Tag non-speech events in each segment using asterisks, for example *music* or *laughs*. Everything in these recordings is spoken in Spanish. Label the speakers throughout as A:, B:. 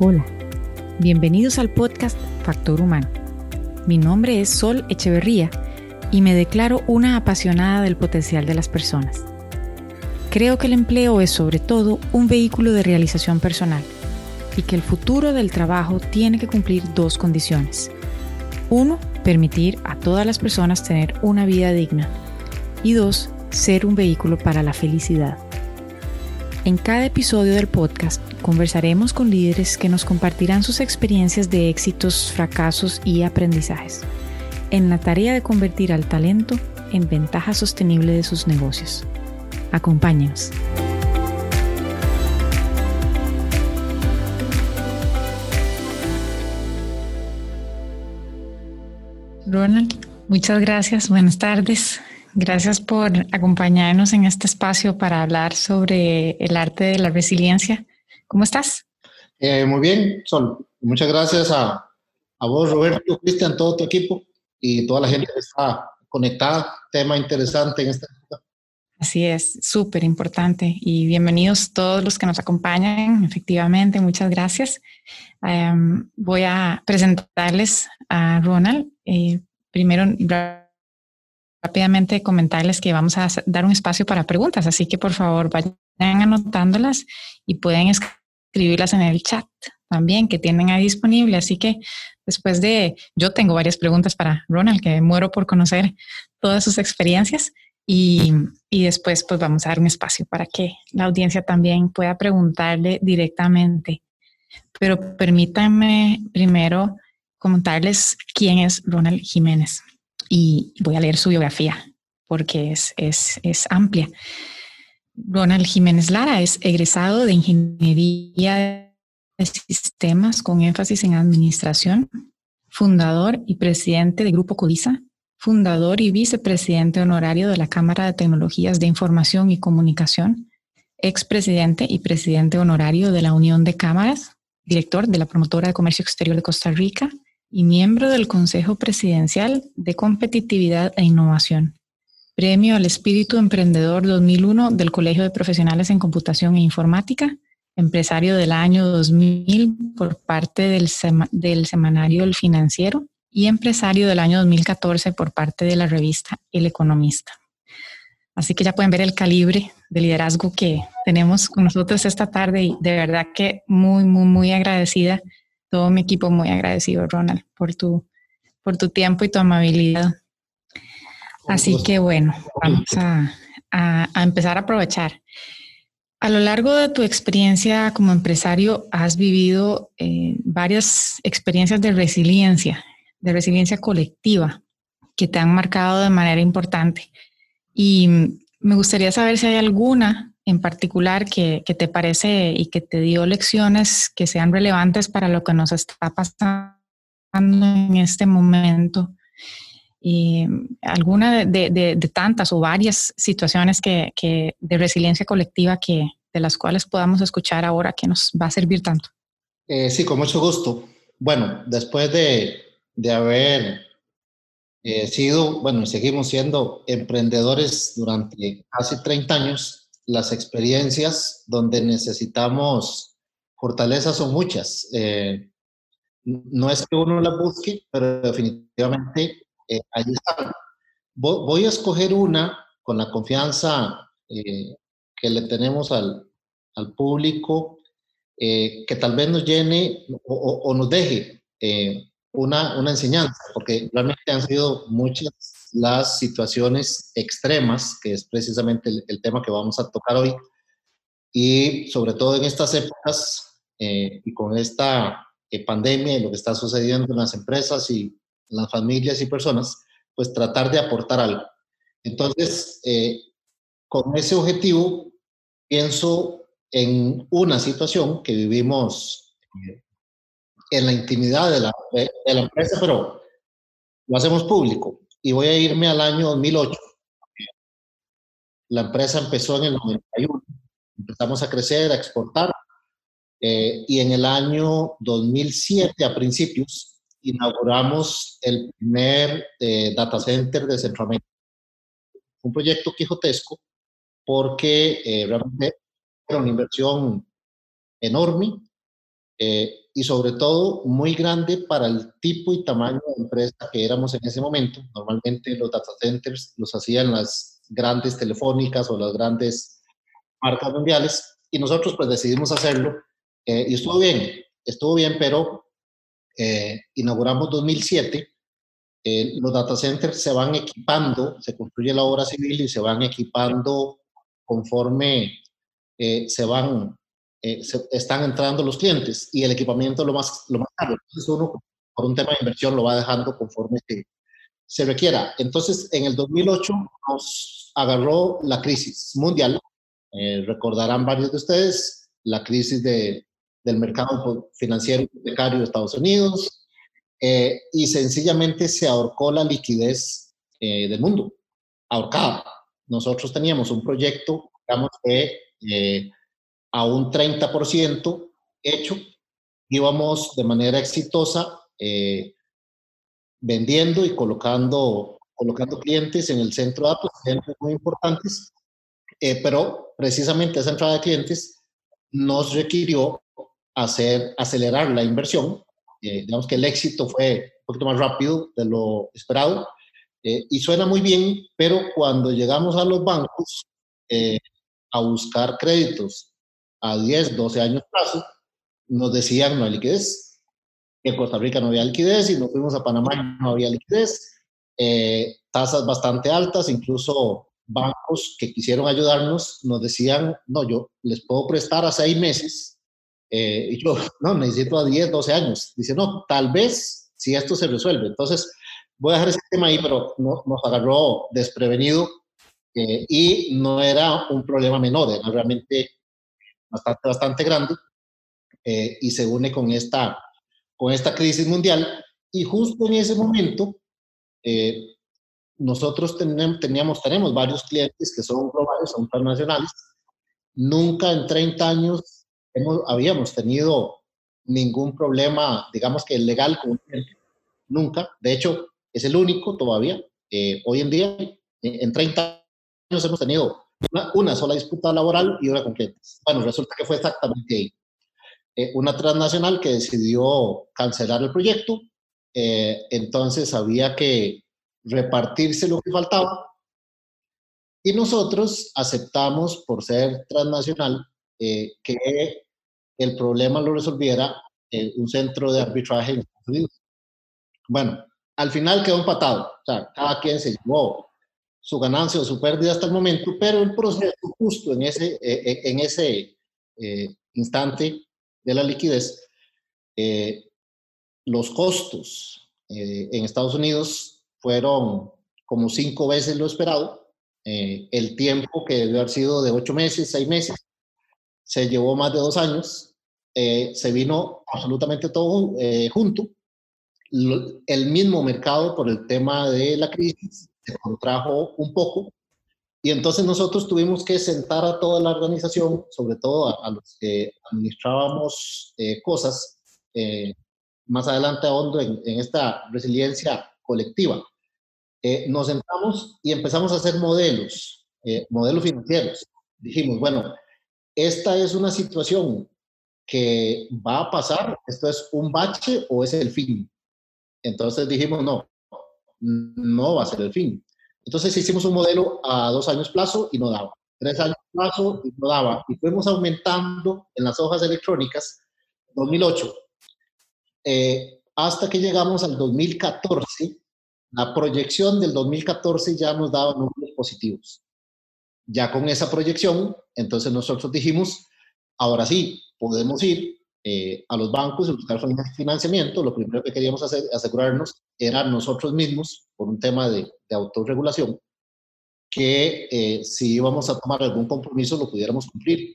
A: Hola, bienvenidos al podcast Factor Humano. Mi nombre es Sol Echeverría y me declaro una apasionada del potencial de las personas. Creo que el empleo es sobre todo un vehículo de realización personal y que el futuro del trabajo tiene que cumplir dos condiciones. Uno, permitir a todas las personas tener una vida digna. Y dos, ser un vehículo para la felicidad. En cada episodio del podcast conversaremos con líderes que nos compartirán sus experiencias de éxitos, fracasos y aprendizajes en la tarea de convertir al talento en ventaja sostenible de sus negocios. Acompáñenos. Ronald, muchas gracias. Buenas tardes. Gracias por acompañarnos en este espacio para hablar sobre el arte de la resiliencia. ¿Cómo estás?
B: Eh, muy bien, Sol. Muchas gracias a, a vos, Roberto, Cristian, todo tu equipo y toda la gente que está conectada. Tema interesante en esta
A: Así es, súper importante. Y bienvenidos todos los que nos acompañan. Efectivamente, muchas gracias. Em, voy a presentarles a Ronald. Eh, primero, rápidamente comentarles que vamos a dar un espacio para preguntas, así que por favor vayan anotándolas y pueden escribirlas en el chat también que tienen ahí disponible. Así que después de, yo tengo varias preguntas para Ronald, que muero por conocer todas sus experiencias y, y después pues vamos a dar un espacio para que la audiencia también pueda preguntarle directamente. Pero permítanme primero comentarles quién es Ronald Jiménez y voy a leer su biografía porque es, es, es amplia. Ronald Jiménez Lara es egresado de Ingeniería de Sistemas con énfasis en Administración, fundador y presidente de Grupo Codiza, fundador y vicepresidente honorario de la Cámara de Tecnologías de Información y Comunicación, expresidente y presidente honorario de la Unión de Cámaras, director de la Promotora de Comercio Exterior de Costa Rica y miembro del Consejo Presidencial de Competitividad e Innovación. Premio al Espíritu Emprendedor 2001 del Colegio de Profesionales en Computación e Informática, empresario del año 2000 por parte del, semanario El Financiero y empresario del año 2014 por parte de la revista El Economista. Así que ya pueden ver el calibre de liderazgo que tenemos con nosotros esta tarde y de verdad que muy, muy, muy agradecida todo mi equipo muy agradecido, Ronald, por tu, por tu tiempo y tu amabilidad. Así que bueno, vamos a, a, empezar a aprovechar. A lo largo de tu experiencia como empresario, has vivido eh, varias experiencias de resiliencia, de resiliencia colectiva, que te han marcado de manera importante. Y me gustaría saber si hay alguna en particular que, te parece y que te dio lecciones que sean relevantes para lo que nos está pasando en este momento? Y alguna de, tantas o varias situaciones que, de resiliencia colectiva que, de las cuales podamos escuchar ahora que nos va a servir tanto.
B: Eh, sí, con mucho gusto. Bueno, después de, haber eh, sido, bueno, seguimos siendo emprendedores durante casi 30 años, las experiencias donde necesitamos fortalezas son muchas. Eh, no es que uno las busque, pero definitivamente eh, ahí están. Voy a escoger una con la confianza eh, que le tenemos al, al público, que tal vez nos llene o, o nos deje una, una, enseñanza, porque realmente han sido muchas las situaciones extremas, que es precisamente el, tema que vamos a tocar hoy, y sobre todo en estas épocas eh, y con esta eh, pandemia y lo que está sucediendo en las empresas y las familias y personas, pues tratar de aportar algo. Entonces, eh, con ese objetivo, pienso en una situación que vivimos en la intimidad de la, de la empresa, pero lo hacemos público y voy a irme al año 2008. La empresa empezó en el 91, empezamos a crecer, a exportar, eh, y en el año 2007, a principios, inauguramos el primer eh, data center de Centroamérica. Un proyecto quijotesco porque eh, realmente era una inversión enorme y y sobre todo muy grande para el tipo y tamaño de empresa que éramos en ese momento. Normalmente los data centers los hacían las grandes telefónicas o las grandes marcas mundiales y nosotros pues decidimos hacerlo eh, y estuvo bien, estuvo bien, pero eh, inauguramos 2007. Eh, los data centers se van equipando, se construye la obra civil y se van equipando conforme se van eh, están entrando los clientes y el equipamiento lo más, lo más caro. Entonces uno, por un tema de inversión, lo va dejando conforme se, se requiera. Entonces, en el 2008 nos agarró la crisis mundial. Eh, recordarán varios de ustedes la crisis de, del mercado financiero hipotecario de Estados Unidos eh, y sencillamente se ahorcó la liquidez del mundo, ahorcada. Nosotros teníamos un proyecto, digamos, que a un 30% hecho. Íbamos de manera exitosa eh, vendiendo y colocando, colocando clientes en el centro de datos, clientes muy importantes, eh, pero precisamente esa entrada de clientes nos requirió hacer, acelerar la inversión. Eh, digamos que el éxito fue un poquito más rápido de lo esperado y suena muy bien, pero cuando llegamos a los bancos a buscar créditos a 10, 12 años plazo, nos decían no hay liquidez. En Costa Rica no había liquidez y nos fuimos a Panamá y no había liquidez. Eh, tasas bastante altas, incluso bancos que quisieron ayudarnos nos decían, no, yo les puedo prestar a seis meses. Eh, y yo, *laughs* no, necesito a 10, 12 años. Dice, no, tal vez si esto se resuelve. Entonces, voy a dejar ese tema ahí, pero no, nos agarró desprevenido eh, y no era un problema menor, era realmente bastante, bastante grande eh, y se une con esta, con esta crisis mundial. Y justo en ese momento, eh, nosotros tenemos, teníamos, tenemos varios clientes que son globales, son internacionales. Nunca en 30 años hemos, habíamos tenido ningún problema, digamos que legal con un cliente. Nunca. De hecho, es el único todavía. Eh, hoy en día, en 30 años hemos tenido una, sola disputa laboral y una con clientes. Bueno, resulta que fue exactamente ahí. Eh, una transnacional que decidió cancelar el proyecto, eh, entonces había que repartirse lo que faltaba y nosotros aceptamos, por ser transnacional, eh, que el problema lo resolviera un centro de arbitraje en Estados Unidos. Bueno, al final quedó empatado, o sea, cada quien se llevó su ganancia o su pérdida hasta el momento, pero el proceso justo en ese, eh, eh, en ese eh, instante de la liquidez, los costos en Estados Unidos fueron como cinco veces lo esperado. el tiempo que debió haber sido de ocho meses, seis meses, se llevó más de dos años. se vino absolutamente todo junto. el mismo mercado por el tema de la crisis se contrajo un poco y entonces nosotros tuvimos que sentar a toda la organización, sobre todo a, los que administrábamos eh, cosas, eh, más adelante ahondo en, en esta resiliencia colectiva. Eh, nos sentamos y empezamos a hacer modelos, modelos financieros. Dijimos, bueno, esta es una situación que va a pasar, esto es un bache o es el fin. Entonces dijimos, no, no va a ser el fin. Entonces hicimos un modelo a dos años plazo y no daba, tres años plazo y no daba, y fuimos aumentando en las hojas electrónicas 2008, eh, hasta que llegamos al 2014, la proyección del 2014 ya nos daba números positivos. Ya con esa proyección, entonces nosotros dijimos, ahora sí, podemos ir eh, a los bancos y buscar financiamiento, lo primero que queríamos hacer, asegurarnos era nosotros mismos, por un tema de, autorregulación, que eh, si íbamos a tomar algún compromiso lo pudiéramos cumplir,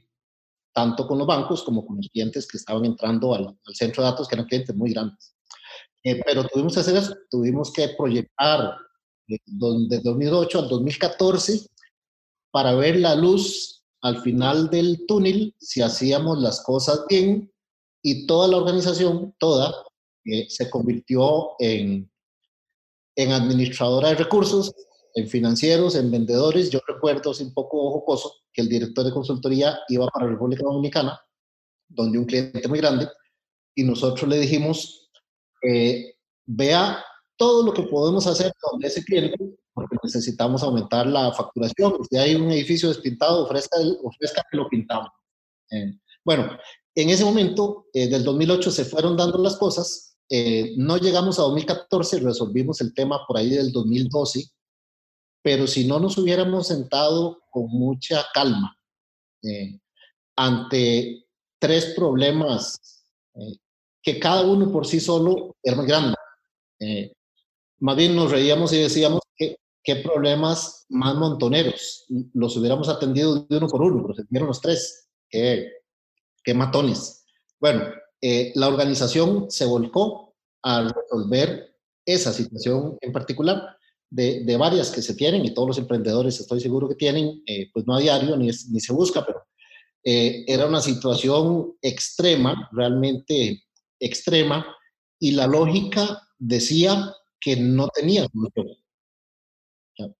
B: tanto con los bancos como con los clientes que estaban entrando al, centro de datos, que eran clientes muy grandes. Eh, pero tuvimos que hacer eso, tuvimos que proyectar de 2008 al 2014 para ver la luz al final del túnel, si hacíamos las cosas bien y toda la organización, toda, eh, se convirtió en, en administradora de recursos, en financieros, en vendedores. Yo recuerdo, es un poco jocoso, que el director de consultoría iba para República Dominicana, donde un cliente muy grande, y nosotros le dijimos, eh, vea todo lo que podemos hacer con ese cliente, porque necesitamos aumentar la facturación. Si hay un edificio despintado, ofrezca, ofrezca que lo pintamos. Eh, bueno, en ese momento, eh, del 2008, se fueron dando las cosas. Eh, no llegamos a 2014, resolvimos el tema por ahí del 2012, pero si no nos hubiéramos sentado con mucha calma ante tres problemas que cada uno por sí solo era muy grande. más bien nos reíamos y decíamos que qué problemas más montoneros. Los hubiéramos atendido de uno por uno, pero se los tres. Qué, qué matones. Bueno, eh, la organización se volcó a resolver esa situación en particular de, de, varias que se tienen y todos los emprendedores estoy seguro que tienen, eh, pues no a diario ni, ni se busca, pero eh, era una situación extrema, realmente extrema, y la lógica decía que no tenía solución.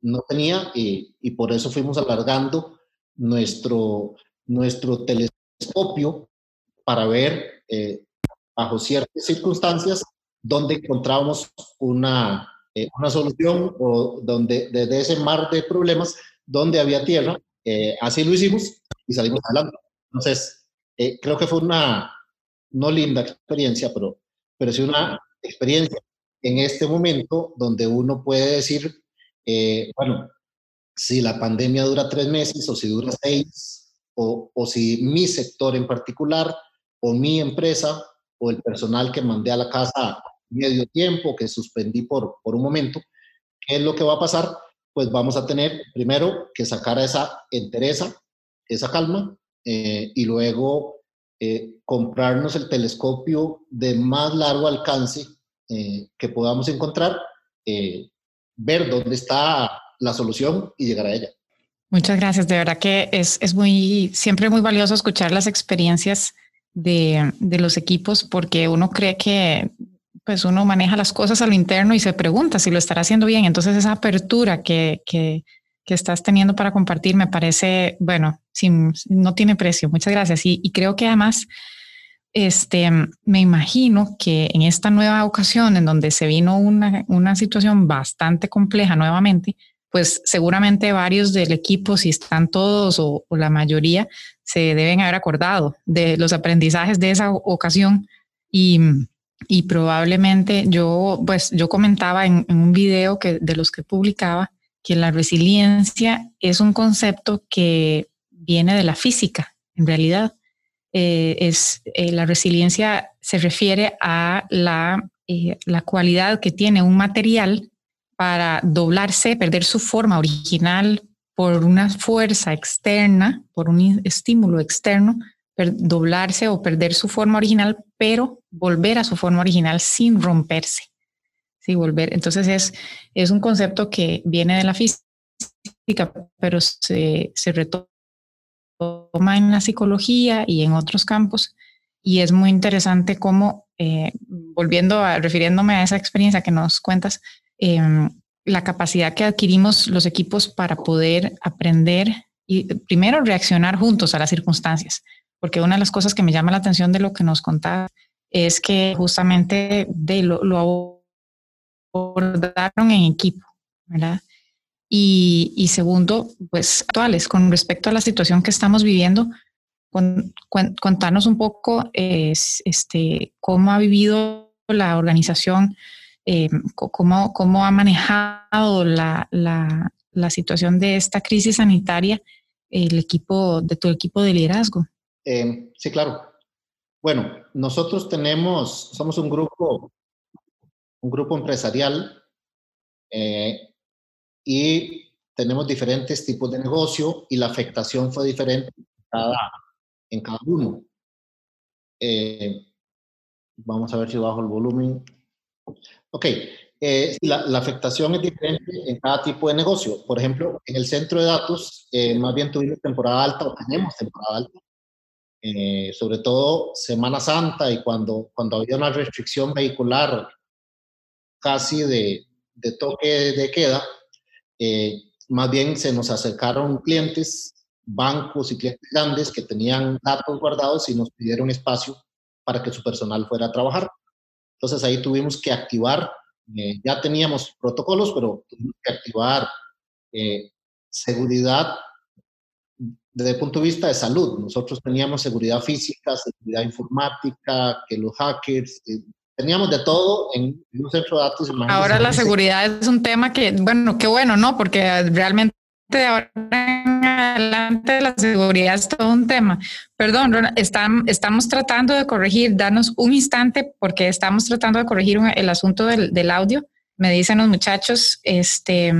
B: No tenía y, y, por eso fuimos alargando nuestro, nuestro telescopio para ver eh, bajo ciertas circunstancias donde encontrábamos una, eh, una solución o donde desde ese mar de problemas donde había tierra, eh, así lo hicimos y salimos adelante. Entonces, creo que fue una no linda experiencia, pero, pero sí una experiencia en este momento donde uno puede decir, eh, bueno, si la pandemia dura tres meses o si dura seis, o, o, si mi sector en particular, o mi empresa, o el personal que mandé a la casa medio tiempo, que suspendí por, por un momento, ¿qué es lo que va a pasar? Pues vamos a tener primero que sacar esa entereza, esa calma, eh, y luego eh, comprarnos el telescopio de más largo alcance que podamos encontrar ver dónde está la solución y llegar a ella.
A: Muchas gracias. De verdad que es, es muy, siempre muy valioso escuchar las experiencias de, de, los equipos porque uno cree que pues uno maneja las cosas a lo interno y se pregunta si lo estará haciendo bien. Entonces esa apertura que, que, que estás teniendo para compartir me parece, bueno, sin, no tiene precio. Muchas gracias. Y, y creo que además este, me imagino que en esta nueva ocasión en donde se vino una, una situación bastante compleja nuevamente, pues seguramente varios del equipo, si están todos o, la mayoría, se deben haber acordado de los aprendizajes de esa ocasión y, probablemente yo, pues yo comentaba en, en, un video que, de los que publicaba que la resiliencia es un concepto que viene de la física, en realidad. Eh, es eh, la resiliencia se refiere a la, eh, la cualidad que tiene un material para doblarse, perder su forma original por una fuerza externa, por un estímulo externo, doblarse o perder su forma original, pero volver a su forma original sin romperse. Sí, volver. Entonces es, es un concepto que viene de la física, pero se, se retoma toma en la psicología y en otros campos. Y es muy interesante cómo, eh, volviendo a, refiriéndome a esa experiencia que nos cuentas, em, la capacidad que adquirimos los equipos para poder aprender y primero reaccionar juntos a las circunstancias. Porque una de las cosas que me llama la atención de lo que nos contaba es que justamente de lo, lo abordaron en equipo, ¿verdad? Y, segundo, pues actuales, con respecto a la situación que estamos viviendo, contarnos un poco este, cómo ha vivido la organización, eh, cómo, cómo, ha manejado la, la, situación de esta crisis sanitaria el equipo de tu equipo de liderazgo.
B: Eh, sí, claro. Bueno, nosotros tenemos, somos un grupo, un grupo empresarial eh, y tenemos diferentes tipos de negocio y la afectación fue diferente en cada, en cada uno. Eh, vamos a ver si bajo el volumen. Ok, eh, la, la, afectación es diferente en cada tipo de negocio. Por ejemplo, en el centro de datos, eh, más bien tuvimos temporada alta o tenemos temporada alta. sobre todo Semana Santa y cuando, cuando había una restricción vehicular casi de, de toque de queda, eh, más bien se nos acercaron clientes, bancos y clientes grandes que tenían datos guardados y nos pidieron espacio para que su personal fuera a trabajar. Entonces ahí tuvimos que activar, eh, ya teníamos protocolos, pero tuvimos que activar eh, seguridad desde el punto de vista de salud. Nosotros teníamos seguridad física, seguridad informática, que los hackers, eh, teníamos de todo en, un centro de datos.
A: Ahora la seguridad es un tema que, bueno, qué bueno, ¿no? Porque realmente ahora en adelante la seguridad es todo un tema. Perdón, estamos tratando de corregir, danos un instante porque estamos tratando de corregir el asunto del, del audio. Me dicen los muchachos, este,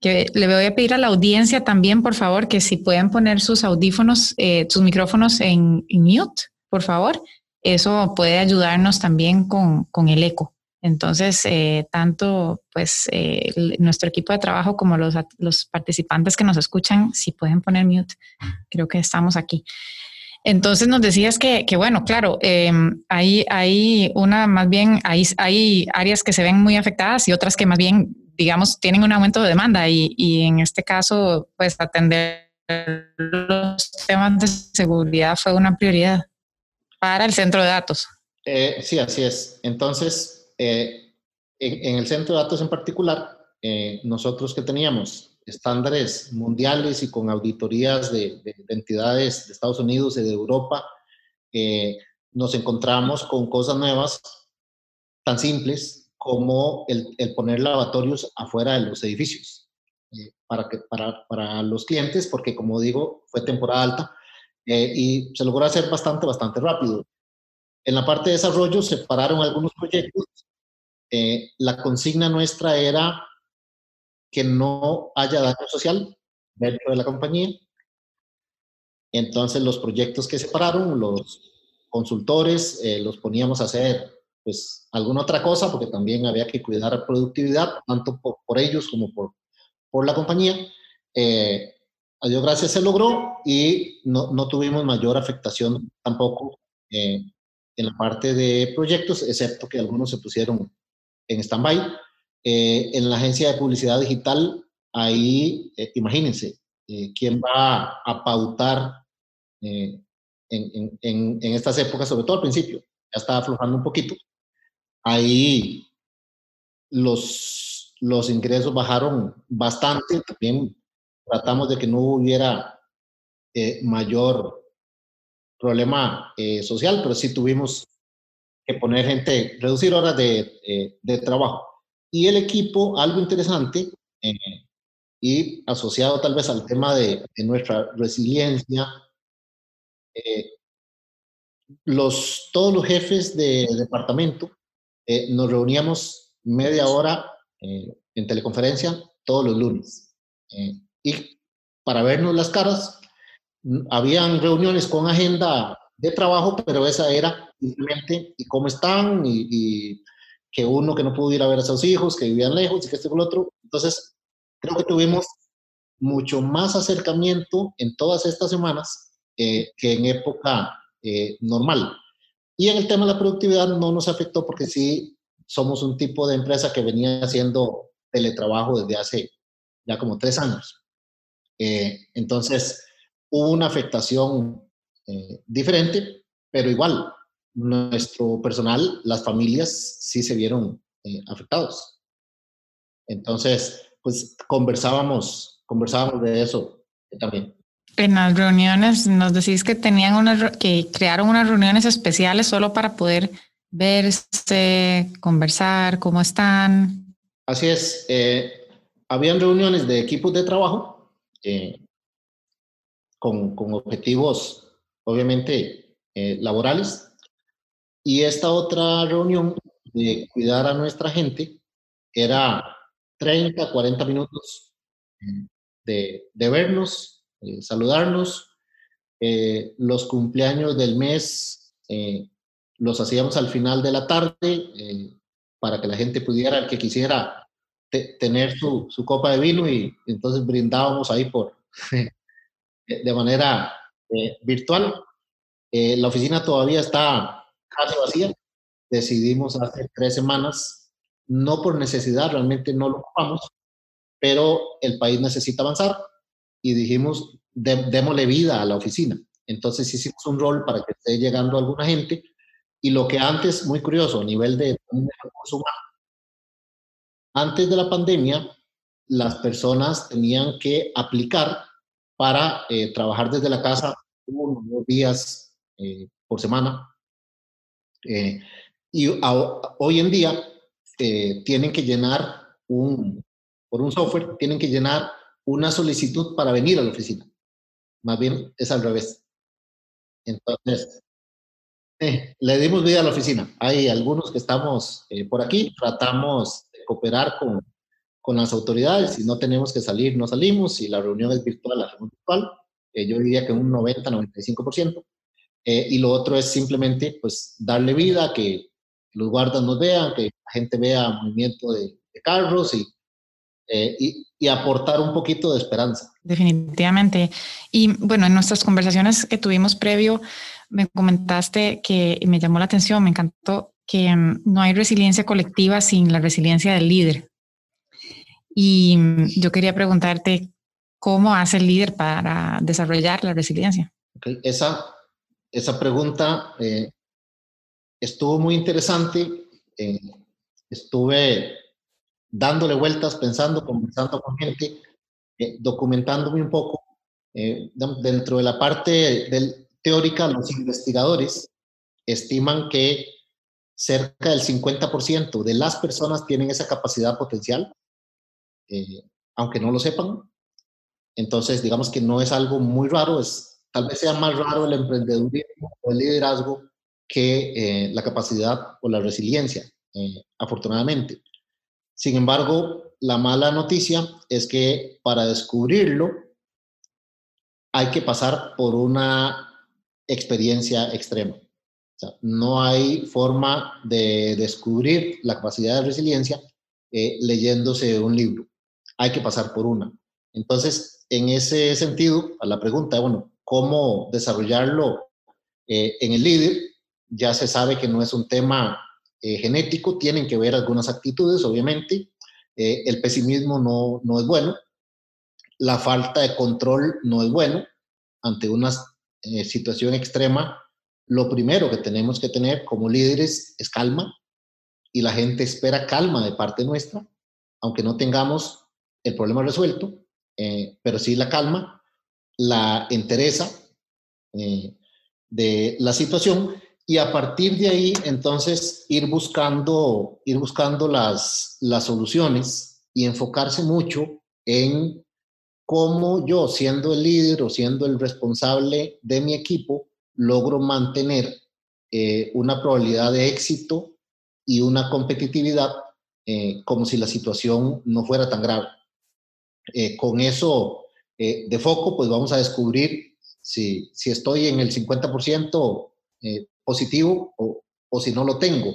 A: que le voy a pedir a la audiencia también, por favor, que si pueden poner sus audífonos, eh, sus micrófonos en, mute, por favor. Eso puede ayudarnos también con, con el eco. Entonces, eh, tanto pues eh, nuestro equipo de trabajo como los, los, participantes que nos escuchan, si pueden poner mute, creo que estamos aquí. Entonces nos decías que, que bueno, claro, em, hay, hay una, más bien, hay, hay áreas que se ven muy afectadas y otras que más bien, digamos, tienen un aumento de demanda y, y en este caso, pues atender los temas de seguridad fue una prioridad para el centro de datos.
B: Eh, sí, así es. Entonces, eh, en, el centro de datos en particular, eh, nosotros que teníamos estándares mundiales y con auditorías de, entidades de Estados Unidos y de Europa, eh, nos encontramos con cosas nuevas tan simples como el, poner lavatorios afuera de los edificios para, que, para, para, los clientes, porque como digo, fue temporada alta y se logró hacer bastante, bastante rápido. En la parte de desarrollo se pararon algunos proyectos eh, la consigna nuestra era que no haya daño social dentro de la compañía. Entonces los proyectos que se pararon, los consultores eh, los poníamos a hacer pues alguna otra cosa porque también había que cuidar productividad, tanto por, ellos como por, por la compañía. Eh, a Dios gracias se logró y no, no tuvimos mayor afectación tampoco en la parte de proyectos, excepto que algunos se pusieron en stand-by. Eh, en la agencia de publicidad digital, ahí, eh, imagínense, eh, quién va a pautar en, en, en, estas épocas, sobre todo al principio, ya estaba aflojando un poquito. Ahí los, los ingresos bajaron bastante, también tratamos de que no hubiera mayor problema social, pero sí tuvimos que poner gente, reducir horas de, eh, de trabajo. Y el equipo, algo interesante, eh, y asociado tal vez al tema de, de nuestra resiliencia, eh, los, todos los jefes de departamento nos reuníamos media hora en teleconferencia todos los lunes. y para vernos las caras, habían reuniones con agenda de trabajo, pero esa era simplemente y cómo están y, que uno que no pudo ir a ver a sus hijos, que vivían lejos y que este con el otro. Entonces, creo que tuvimos mucho más acercamiento en todas estas semanas eh, que en época eh, normal. Y en el tema de la productividad no nos afectó porque sí somos un tipo de empresa que venía haciendo teletrabajo desde hace ya como tres años. Eh, entonces, hubo una afectación diferente, pero igual, nuestro personal, las familias sí se vieron eh, afectados. Entonces, pues conversábamos, conversábamos de eso también.
A: En las reuniones nos decís que tenían unas, que crearon unas reuniones especiales solo para poder verse, conversar, cómo están.
B: Así es. Eh, habían reuniones de equipos de trabajo eh, con, con, objetivos, obviamente, laborales, y esta otra reunión de cuidar a nuestra gente era 30, 40 minutos eh, de, de vernos, eh, saludarnos. Eh, los cumpleaños del mes los hacíamos al final de la tarde para que la gente pudiera, el que quisiera, tener su, su, copa de vino y entonces brindábamos ahí por, *laughs* de manera virtual. la oficina todavía está casi vacía. Decidimos hace tres semanas, no por necesidad, realmente no lo ocupamos, pero el país necesita avanzar y dijimos, démosle vida a la oficina. Entonces hicimos un rol para que esté llegando alguna gente Y lo que antes, muy curioso, a nivel de antes de la pandemia, las personas tenían que aplicar para eh, trabajar desde la casa uno dos días eh, por semana. Eh, y hoy en día tienen que llenar un, por un software, tienen que llenar una solicitud para venir a la oficina. Más bien es al revés. Entonces, le dimos vida a la oficina. Hay algunos que estamos por aquí, tratamos de cooperar con con las autoridades. Si no tenemos que salir, no salimos. Si la reunión es virtual, la reunión virtual. Eh, yo diría que un 90-95%. Eh, y lo otro es simplemente pues darle vida, que los guardas nos vean, que la gente vea movimiento de, carros eh, y, y, aportar un poquito de esperanza.
A: Definitivamente. Y bueno, en nuestras conversaciones que tuvimos previo, me comentaste que me llamó la atención, me encantó que mm, no hay resiliencia colectiva sin la resiliencia del líder. Y mm, yo quería preguntarte, ¿cómo hace el líder para desarrollar la resiliencia?
B: Esa, esa pregunta eh, estuvo muy interesante. Eh, estuve dándole vueltas, pensando, conversando con gente, eh, documentándome un poco. dentro de la parte del, teórica, los investigadores estiman que cerca del 50% de las personas tienen esa capacidad potencial aunque no lo sepan. Entonces, digamos que no es algo muy raro, es, tal vez sea más raro el emprendedurismo o el liderazgo que eh, la capacidad o la resiliencia, eh, afortunadamente. Sin embargo, la mala noticia es que para descubrirlo hay que pasar por una experiencia extrema. O sea, no hay forma de descubrir la capacidad de resiliencia leyéndose un libro hay que pasar por una. Entonces, en ese sentido, a la pregunta, bueno, ¿cómo desarrollarlo eh, en el líder? Ya se sabe que no es un tema eh, genético, tienen que ver algunas actitudes, obviamente. Eh, el pesimismo no, no es bueno, la falta de control no es bueno ante una situación extrema. Lo primero que tenemos que tener como líderes es calma y la gente espera calma de parte nuestra, aunque no tengamos el problema resuelto, pero sí la calma, la entereza eh, de la situación y a partir de ahí entonces ir buscando, ir buscando las, las soluciones y enfocarse mucho en cómo yo, siendo el líder o siendo el responsable de mi equipo, logro mantener eh, una probabilidad de éxito y una competitividad como si la situación no fuera tan grave. Eh, con eso eh, de foco, pues vamos a descubrir si, estoy en el 50% eh, positivo o, si no lo tengo.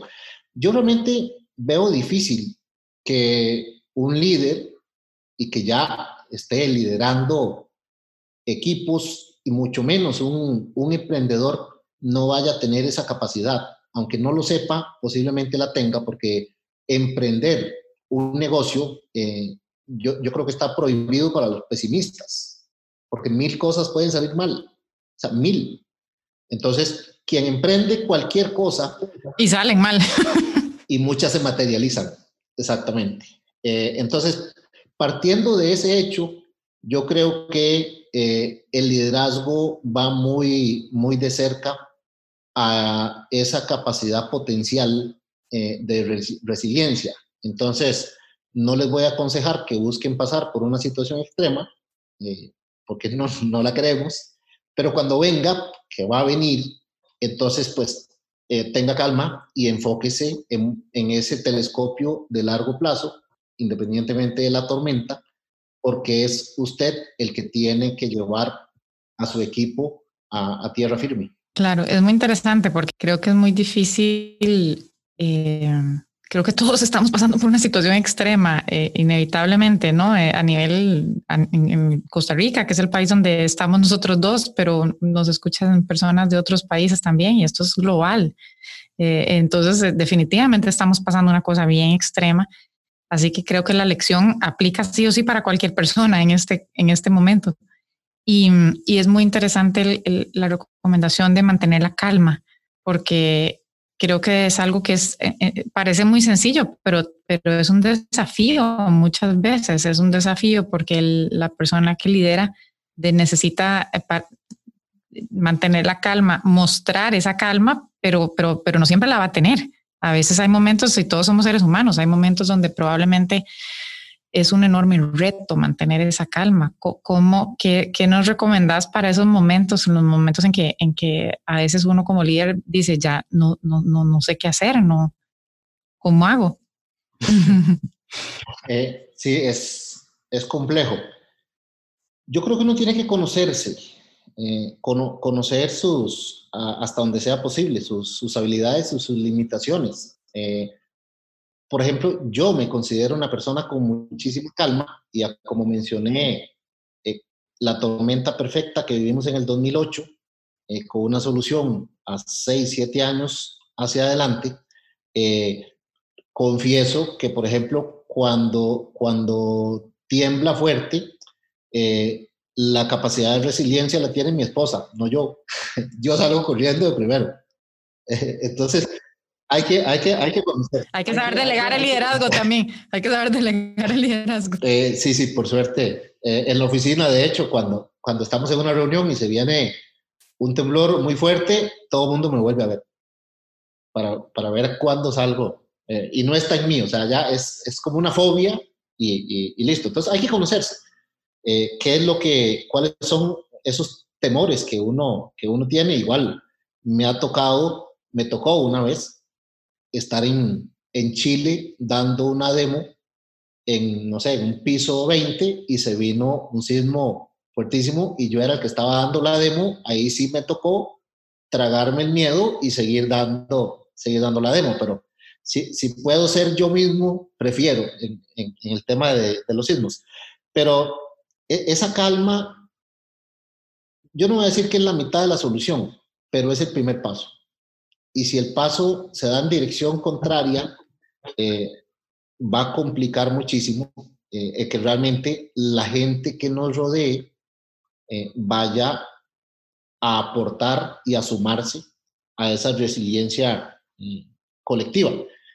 B: Yo realmente veo difícil que un líder y que ya esté liderando equipos y mucho menos un, un, emprendedor no vaya a tener esa capacidad. Aunque no lo sepa, posiblemente la tenga porque emprender un negocio eh, yo, creo que está prohibido para los pesimistas, porque mil cosas pueden salir mal, o sea, mil. Entonces, quien emprende cualquier cosa...
A: Y salen mal. *laughs*
B: y muchas se materializan, exactamente. Eh, entonces, partiendo de ese hecho, yo creo que eh, el liderazgo va muy, muy de cerca a esa capacidad potencial eh, de resiliencia. Entonces, no les voy a aconsejar que busquen pasar por una situación extrema, eh, porque no, la queremos, pero cuando venga, que va a venir, entonces pues eh, tenga calma y enfóquese en, ese telescopio de largo plazo, independientemente de la tormenta, porque es usted el que tiene que llevar a su equipo a, a tierra firme.
A: Claro, es muy interesante porque creo que es muy difícil eh, creo que todos estamos pasando por una situación extrema, eh, inevitablemente, ¿no? Eh, a nivel en, Costa Rica, que es el país donde estamos nosotros dos, pero nos escuchan personas de otros países también y esto es global. Eh, entonces, definitivamente estamos pasando una cosa bien extrema. Así que creo que la lección aplica sí o sí para cualquier persona en este, en este momento. Y, y es muy interesante la recomendación de mantener la calma, porque creo que es algo que es, eh, eh, parece muy sencillo, pero, pero es un desafío muchas veces, es un desafío porque la persona que lidera necesita eh, mantener la calma, mostrar esa calma, pero, pero, pero no siempre la va a tener. A veces hay momentos, y todos somos seres humanos, hay momentos donde probablemente es un enorme reto mantener esa calma. ¿Cómo, qué, qué, nos recomendás para esos momentos, los momentos en que, en que a veces uno como líder dice, ya no, no, no, no sé qué hacer, no, ¿cómo hago? *laughs*
B: Eh, sí, es, es complejo. Yo creo que uno tiene que conocerse, eh, conocer sus, hasta donde sea posible, sus, sus habilidades, sus, sus limitaciones. Eh, por ejemplo, yo me considero una persona con muchísima calma y como mencioné, eh, la tormenta perfecta que vivimos en el 2008, eh, con una solución a 6, 7 años hacia adelante, eh, confieso que, por ejemplo, cuando, cuando tiembla fuerte, la capacidad de resiliencia la tiene mi esposa, no yo. *laughs* yo salgo corriendo de primero. *laughs* Entonces, hay que, hay que, hay que conocer.
A: Hay que saber delegar el liderazgo también. Hay que saber delegar el liderazgo.
B: Eh, sí, sí, por suerte. Eh, en la oficina, de hecho, cuando, cuando estamos en una reunión y se viene un temblor muy fuerte, todo el mundo me vuelve a ver para, para ver cuándo salgo. Eh, y no está en mí, o sea, ya es, es como una fobia y, y, listo. Entonces hay que conocerse. ¿Qué es lo que, cuáles son esos temores que uno, que uno tiene? Igual me ha tocado, me tocó una vez estar en, en Chile dando una demo en, no sé, en un piso 20 y se vino un sismo fuertísimo y yo era el que estaba dando la demo, ahí sí me tocó tragarme el miedo y seguir dando, seguir dando la demo, pero si, si puedo ser yo mismo, prefiero en, en, el tema de, de, los sismos. Pero e, esa calma, yo no voy a decir que es la mitad de la solución, pero es el primer paso y si el paso se da en dirección contraria, eh, va a complicar muchísimo eh, que realmente la gente que nos rodee eh, vaya a aportar y a sumarse a esa resiliencia colectiva.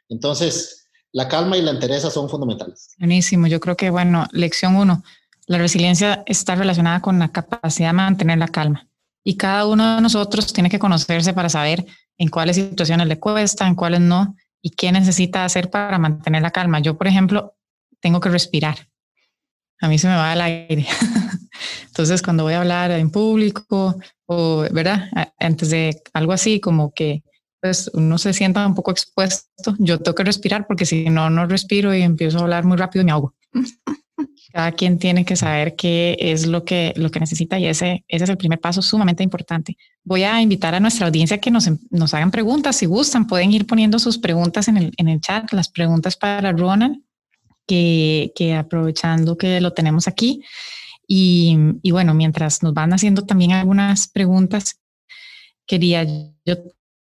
B: Entonces, la calma y la entereza son fundamentales.
A: Buenísimo. Yo creo que, bueno, lección uno, la resiliencia está relacionada con la capacidad de mantener la calma. Y cada uno de nosotros tiene que conocerse para saber en cuáles situaciones le cuesta, en cuáles no, y qué necesita hacer para mantener la calma. Yo, por ejemplo, tengo que respirar. A mí se me va el aire. *laughs* Entonces, cuando voy a hablar en público o, ¿verdad? Antes de algo así, como que pues uno se sienta un poco expuesto, yo tengo que respirar porque si no, no respiro y empiezo a hablar muy rápido y me ahogo. *laughs* Cada quien tiene que saber qué es lo que, lo que necesita y ese, ese es el primer paso sumamente importante. Voy a invitar a nuestra audiencia que nos, nos hagan preguntas. Si gustan, pueden ir poniendo sus preguntas en el, en el chat, las preguntas para Ronald, que, que aprovechando que lo tenemos aquí. Y, y, bueno, mientras nos van haciendo también algunas preguntas, quería yo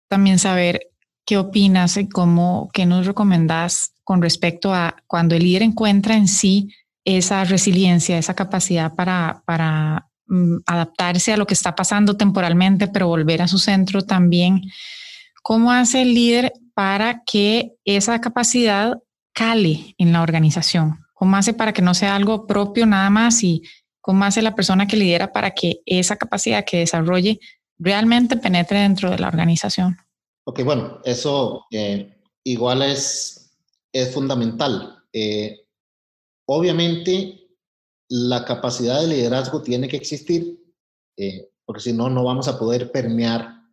A: también saber qué opinas y cómo, qué nos recomendás con respecto a cuando el líder encuentra en sí esa resiliencia, esa capacidad para, mm, adaptarse a lo que está pasando temporalmente, pero volver a su centro también. ¿Cómo hace el líder para que esa capacidad cale en la organización? ¿Cómo hace para que no sea algo propio nada más? ¿Y cómo hace la persona que lidera para que esa capacidad que desarrolle realmente penetre dentro de la organización?
B: Ok, bueno, eso eh, igual es, es fundamental. Eh, Obviamente, la capacidad de liderazgo tiene que existir, eh, porque si no, no vamos a poder permear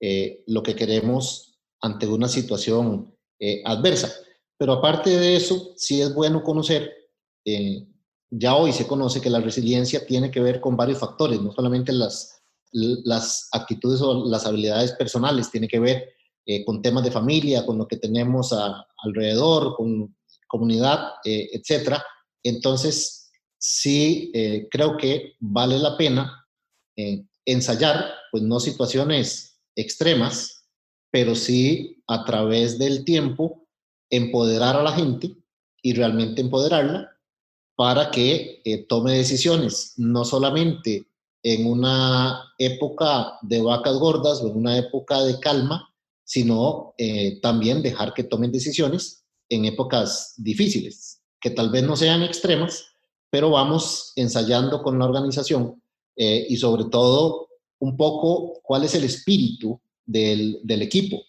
B: eh, lo que queremos ante una situación eh, adversa. Pero aparte de eso, sí es bueno conocer, ya hoy se conoce que la resiliencia tiene que ver con varios factores, no solamente las, las actitudes o las habilidades personales, tiene que ver con temas de familia, con lo que tenemos alrededor, con comunidad, etcétera, entonces, sí eh, creo que vale la pena eh, ensayar, pues no situaciones extremas, pero sí a través del tiempo empoderar a la gente y realmente empoderarla para que eh, tome decisiones, no solamente en una época de vacas gordas o en una época de calma, sino también dejar que tomen decisiones en épocas difíciles, que tal vez no sean extremas, pero vamos ensayando con la organización eh, y sobre todo un poco cuál es el espíritu del, equipo.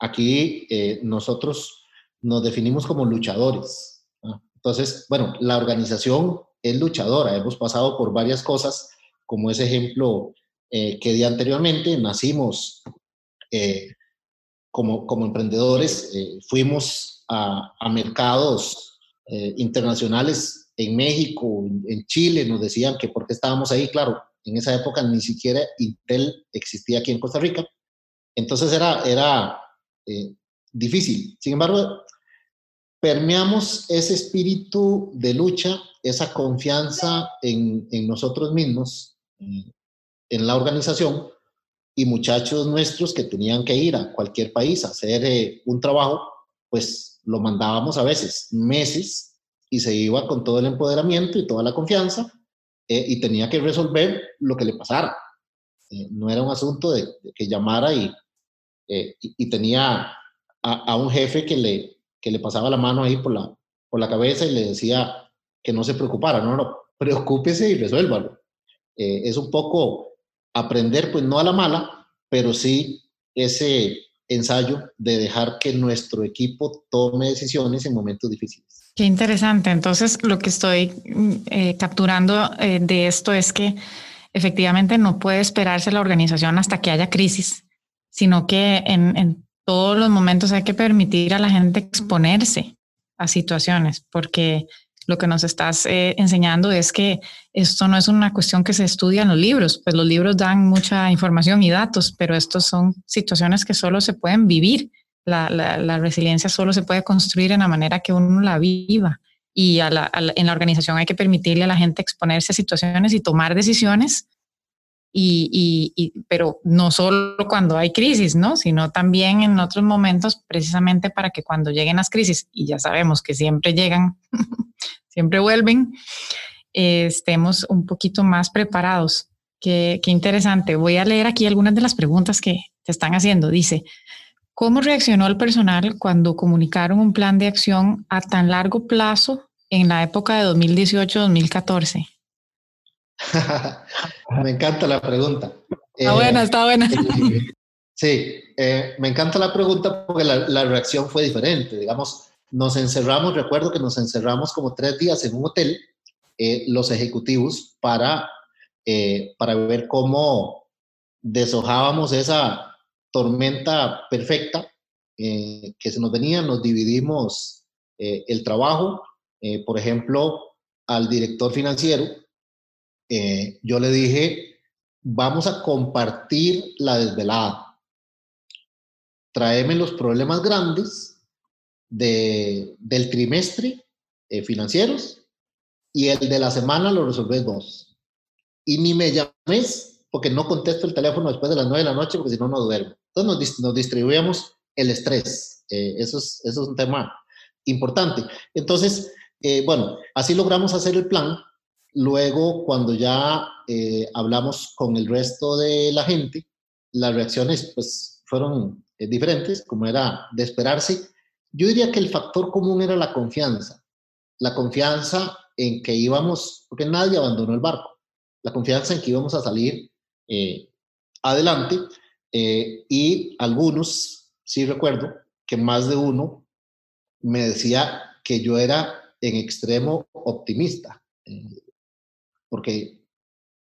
B: Aquí eh, nosotros nos definimos como luchadores. Entonces, bueno, la organización es luchadora. Hemos pasado por varias cosas, como ese ejemplo eh, que di anteriormente. Nacimos como, como emprendedores, fuimos a mercados internacionales en México, en Chile, nos decían que por qué estábamos ahí, claro, en esa época ni siquiera Intel existía aquí en Costa Rica, entonces era, era eh, difícil. Sin embargo, permeamos ese espíritu de lucha, esa confianza en, en nosotros mismos, en la organización, y muchachos nuestros que tenían que ir a cualquier país a hacer eh, un trabajo, pues lo mandábamos a veces meses y se iba con todo el empoderamiento y toda la confianza eh, y tenía que resolver lo que le pasara. Eh, no era un asunto de, que llamara y, eh, y, tenía a, un jefe que le, que le pasaba la mano ahí por la, por la cabeza y le decía que no se preocupara, no, no, preocúpese y resuélvalo. es un poco aprender, pues no a la mala, pero sí ese ensayo de dejar que nuestro equipo tome decisiones en momentos difíciles.
A: Qué interesante. Entonces, lo que estoy mm, eh, capturando eh, de esto es que efectivamente no puede esperarse la organización hasta que haya crisis, sino que en, todos los momentos hay que permitir a la gente exponerse a situaciones, porque lo que nos estás eh, enseñando es que esto no es una cuestión que se estudia en los libros, pues los libros dan mucha información y datos, pero estos son situaciones que solo se pueden vivir la, resiliencia solo se puede construir en la manera que uno la viva. Y en la organización hay que permitirle a la gente exponerse a situaciones y tomar decisiones, y, pero no solo cuando hay crisis, ¿no? sino también en otros momentos, precisamente para que cuando lleguen las crisis, y ya sabemos que siempre llegan, *laughs* siempre vuelven, eh, estemos un poquito más preparados. Qué, interesante. Voy a leer aquí algunas de las preguntas que te están haciendo. Dice, ¿Cómo reaccionó el personal cuando comunicaron un plan de acción a tan largo plazo en la época de 2018-2014? *laughs*
B: me encanta la pregunta.
A: Está buena, está buena. *laughs*
B: sí, eh, me encanta la pregunta porque la, reacción fue diferente. Digamos, nos encerramos, recuerdo que nos encerramos como tres días en un hotel, eh, los ejecutivos, para, eh, para ver cómo deshojábamos esa, tormenta perfecta eh, que se nos venía, nos dividimos eh, el trabajo. Eh, por ejemplo, al director financiero, yo le dije, vamos a compartir la desvelada. Tráeme los problemas grandes de, del trimestre financieros y el de la semana lo resolves vos. Y ni me llames porque no contesto el teléfono después de las nueve de la noche porque si no, no duermo. Entonces nos, distribuíamos el estrés. Eh, eso, es, eso es un tema importante. Entonces, eh, bueno, así logramos hacer el plan. Luego, cuando ya eh, hablamos con el resto de la gente, las reacciones pues fueron diferentes, como era de esperarse. Yo diría que el factor común era la confianza. La confianza en que íbamos, porque nadie abandonó el barco, la confianza en que íbamos a salir adelante eh, y algunos, sí recuerdo, que más de uno me decía que yo era en extremo optimista, eh, porque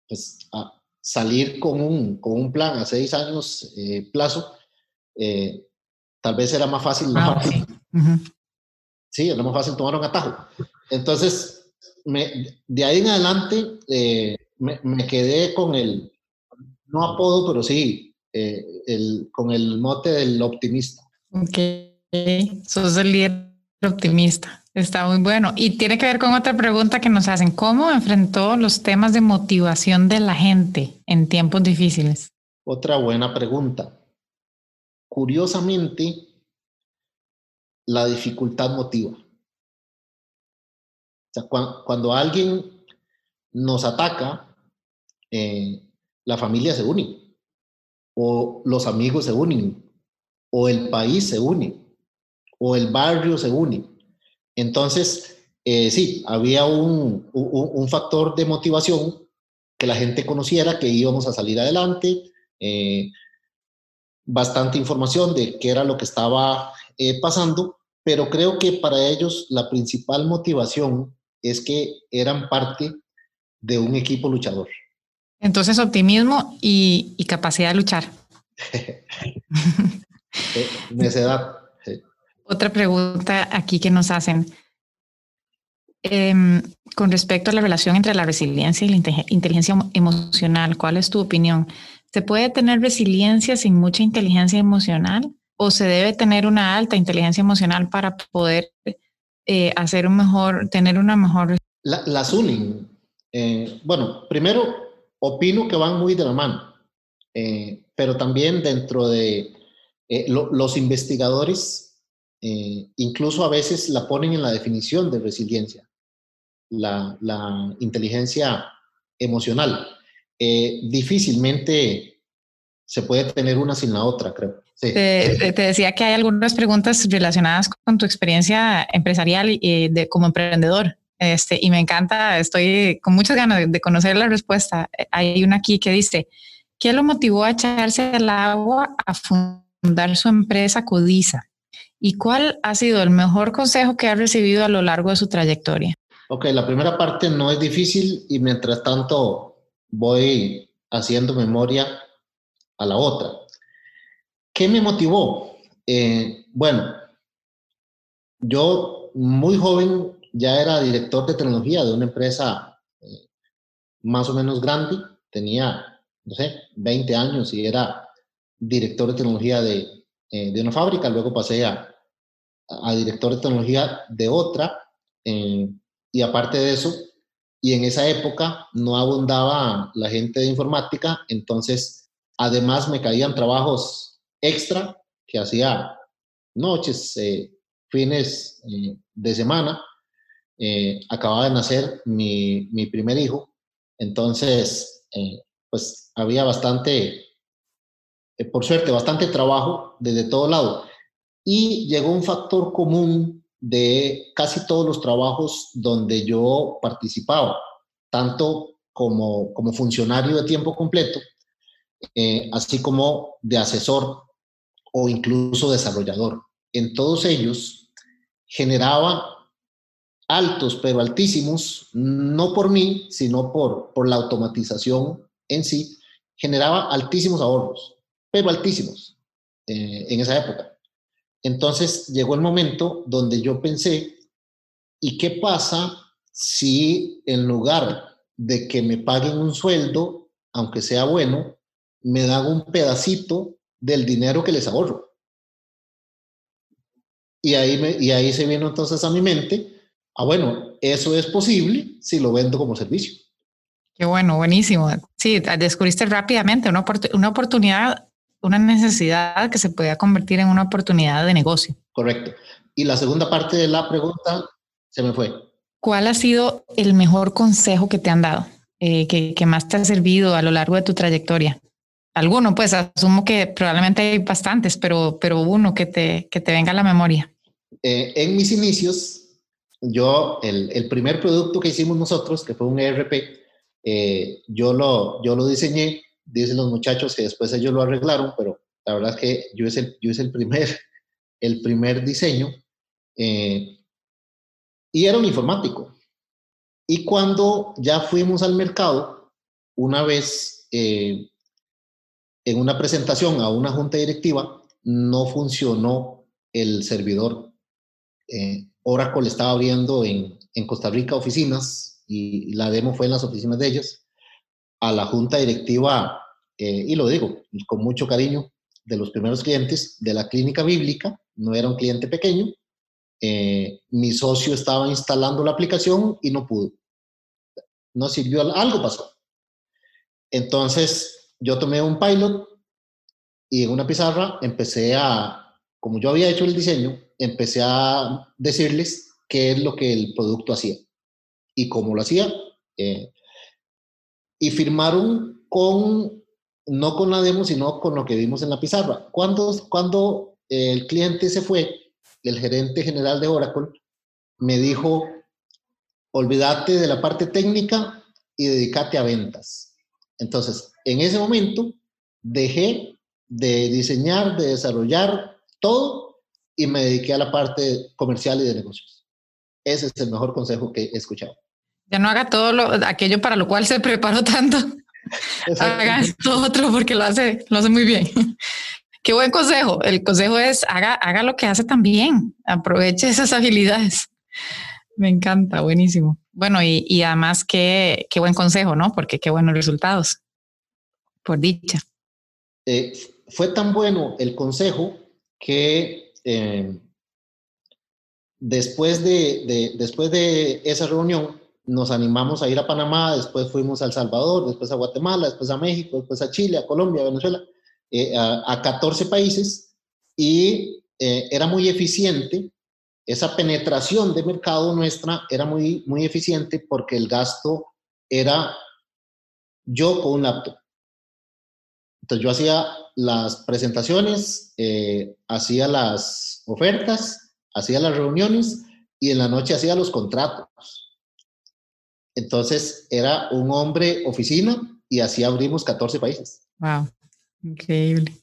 B: pues, salir con un, con un plan a seis años eh, plazo, tal vez era más fácil. Ah, sí, era más fácil tomar un atajo. Entonces, me, de ahí en adelante me, me, quedé con el, no apodo, pero sí, eh, el, con el mote del optimista.
A: Ok, sos el líder optimista. Está muy bueno. Y tiene que ver con otra pregunta que nos hacen. ¿Cómo enfrentó los temas de motivación de la gente en tiempos difíciles?
B: Otra buena pregunta. Curiosamente, la dificultad motiva. O sea, cuando, alguien nos ataca, eh, la familia se une o los amigos se unen o el país se une, o el barrio se une. Entonces, eh, sí, había un, un, factor de motivación que la gente conociera que íbamos a salir adelante, eh, bastante información de qué era lo que estaba eh, pasando, pero creo que para ellos la principal motivación es que eran parte de un equipo luchador.
A: Entonces, optimismo y, y capacidad de luchar. *laughs*
B: Necedad.
A: Otra pregunta aquí que nos hacen. Em, con respecto a la relación entre la resiliencia y la inteligencia emocional, ¿cuál es tu opinión? ¿Se puede tener resiliencia sin mucha inteligencia emocional o se debe tener una alta inteligencia emocional para poder eh, hacer un mejor, tener una mejor...
B: La, las unen. Eh, bueno, primero, opino que van muy de la mano, eh, pero también dentro de los investigadores, incluso a veces la ponen en la definición de resiliencia la, inteligencia emocional. Eh, difícilmente se puede tener una sin la otra, creo.
A: Te, decía que hay algunas preguntas relacionadas con tu experiencia empresarial y de, como emprendedor. Este, y me encanta, estoy con muchas ganas de, conocer la respuesta. Hay una aquí que dice, ¿qué lo motivó a echarse al agua a fundar su empresa Codiza? ¿Y cuál ha sido el mejor consejo que ha recibido a lo largo de su trayectoria?
B: Ok, la primera parte no es difícil y mientras tanto voy haciendo memoria a la otra. ¿Qué me motivó? Eh, bueno, yo muy joven ya era director de tecnología de una empresa eh, más o menos grande, tenía, no sé, 20 años y era director de tecnología de, eh, de una fábrica, luego pasé a, director de tecnología de otra. Y aparte de eso, y en esa época no abundaba la gente de informática, entonces además me caían trabajos extra que hacía noches, eh, fines eh, de semana. Eh, acababa de nacer mi, mi primer hijo, entonces pues había bastante, por suerte, bastante trabajo desde todo lado. Y llegó un factor común de casi todos los trabajos donde yo participaba, tanto como, como funcionario de tiempo completo, eh, así como de asesor o incluso desarrollador. En todos ellos generaba altos, pero altísimos, no por mí, sino por, por la automatización en sí, generaba altísimos ahorros, pero altísimos eh, en esa época. Entonces llegó el momento donde yo pensé, ¿y qué pasa si en lugar de que me paguen un sueldo, aunque sea bueno, me dan un pedacito del dinero que les ahorro? Y ahí, y ahí se vino entonces a mi mente, ah, bueno, eso es posible si lo vendo como servicio.
A: Qué bueno, buenísimo. Sí, descubriste rápidamente una, una oportunidad una necesidad que se podía convertir en una oportunidad de negocio.
B: Correcto. Y la segunda parte de la pregunta se me fue.
A: ¿Cuál ha sido el mejor consejo que te han dado, eh, que, más te ha servido a lo largo de tu trayectoria? Alguno, pues asumo que probablemente hay bastantes, pero, pero uno que te, que te venga a la memoria.
B: Eh, en mis inicios, yo, el, el, primer producto que hicimos nosotros, que fue un ERP, eh, yo, lo, yo lo diseñé dicen los muchachos que después ellos lo arreglaron, pero la verdad es que yo hice el, yo el, primer, *laughs* el primer diseño eh, y era un informático. Y cuando ya fuimos al mercado, una vez eh, en una presentación a una junta directiva, no funcionó el servidor. Eh, Oracle estaba abriendo en, en Costa Rica oficinas y la demo fue en las oficinas de ellos a la junta directiva, eh, y lo digo con mucho cariño, de los primeros clientes de la clínica bíblica, no era un cliente pequeño, eh, mi socio estaba instalando la aplicación y no pudo. No sirvió, algo pasó. Entonces yo tomé un pilot y en una pizarra empecé a, como yo había hecho el diseño, empecé a decirles qué es lo que el producto hacía y cómo lo hacía. Eh, y firmaron con, no con la demo, sino con lo que vimos en la pizarra. Cuando, cuando el cliente se fue, el gerente general de Oracle me dijo, olvídate de la parte técnica y dedícate a ventas. Entonces, en ese momento dejé de diseñar, de desarrollar todo y me dediqué a la parte comercial y de negocios. Ese es el mejor consejo que he escuchado.
A: Ya no haga todo lo, aquello para lo cual se preparó tanto. haga esto otro porque lo hace, lo hace muy bien. Qué buen consejo. El consejo es haga, haga lo que hace también. Aproveche esas habilidades. Me encanta, buenísimo. Bueno, y, además qué, qué buen consejo, ¿no? Porque qué buenos resultados. Por dicha.
B: Eh, fue tan bueno el consejo que eh, después, de, después de esa reunión nos animamos a ir a Panamá, después fuimos a El Salvador, después a Guatemala, después a México, después a Chile, a Colombia, a Venezuela, eh, a, 14 países y era muy eficiente. Esa penetración de mercado nuestra era muy, muy eficiente porque el gasto era yo con un laptop. Entonces yo hacía las presentaciones, eh, hacía las ofertas, hacía las reuniones y en la noche hacía los contratos. Entonces era un hombre oficina y así abrimos 14 países.
A: Wow, increíble.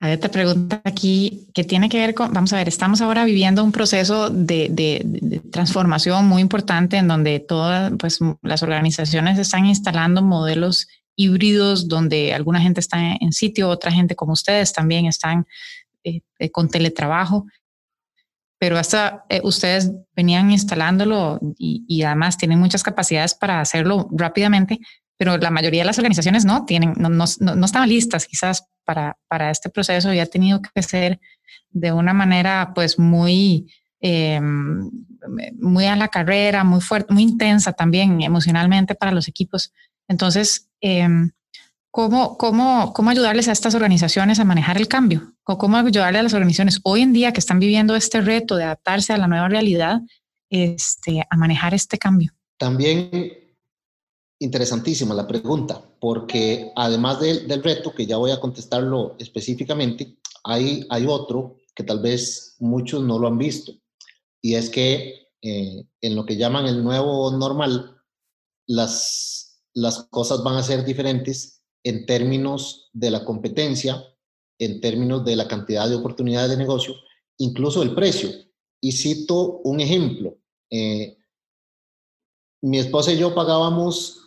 A: Hay otra pregunta aquí que tiene que ver con, vamos a ver, estamos ahora viviendo un proceso de, transformación muy importante en donde todas pues, las organizaciones están instalando modelos híbridos donde alguna gente está en sitio, otra gente como ustedes también están eh, eh, con teletrabajo, pero hasta eh, ustedes venían instalándolo y, además tienen muchas capacidades para hacerlo rápidamente, pero la mayoría de las organizaciones no tienen, no, no, no estaban listas quizás para, para, este proceso y ha tenido que ser de una manera pues muy, em, muy a la carrera, muy fuerte, muy intensa también emocionalmente para los equipos. Entonces, Em, ¿cómo, cómo, cómo ayudarles a estas organizaciones a manejar el cambio? ¿O cómo ayudarle a las organizaciones hoy en día que están viviendo este reto de adaptarse a la nueva realidad este, a manejar este cambio?
B: También interesantísima la pregunta, porque además del reto, que ya voy a contestarlo específicamente, hay, hay otro que tal vez muchos no lo han visto, y es que eh, en lo que llaman el nuevo normal, las las cosas van a ser diferentes en términos de la competencia, en términos de la cantidad de oportunidades de negocio, incluso el precio. Y cito un ejemplo. Eh, mi esposa y yo pagábamos